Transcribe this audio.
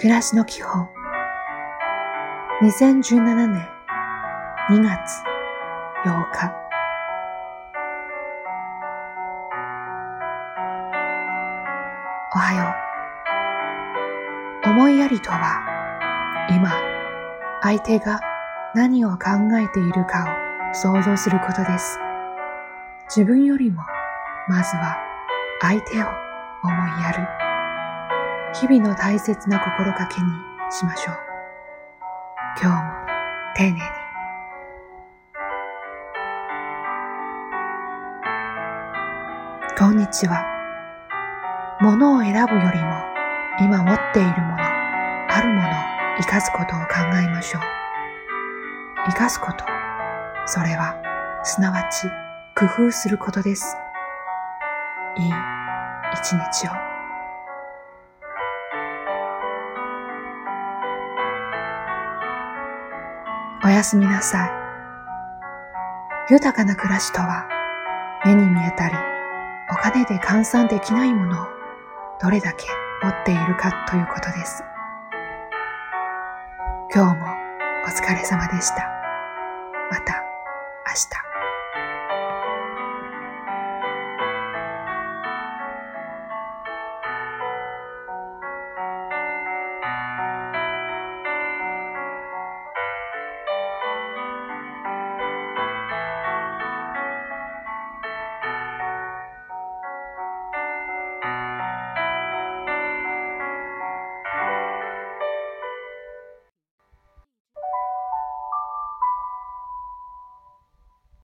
暮らしの基本。2017年2月8日。おはよう。思いやりとは今相手が何を考えているかを想像することです。自分よりもまずは相手を思いやる。日々の大切な心がけにしましょう。今日も丁寧に。こんにちは。物を選ぶよりも今持っているもの、あるものを生かすことを考えましょう。生かすこと、それはすなわち工夫することです。いい一日を。おやすみなさい。豊かな暮らしとは、目に見えたり、お金で換算できないものをどれだけ持っているかということです。今日もお疲れ様でした。また明日。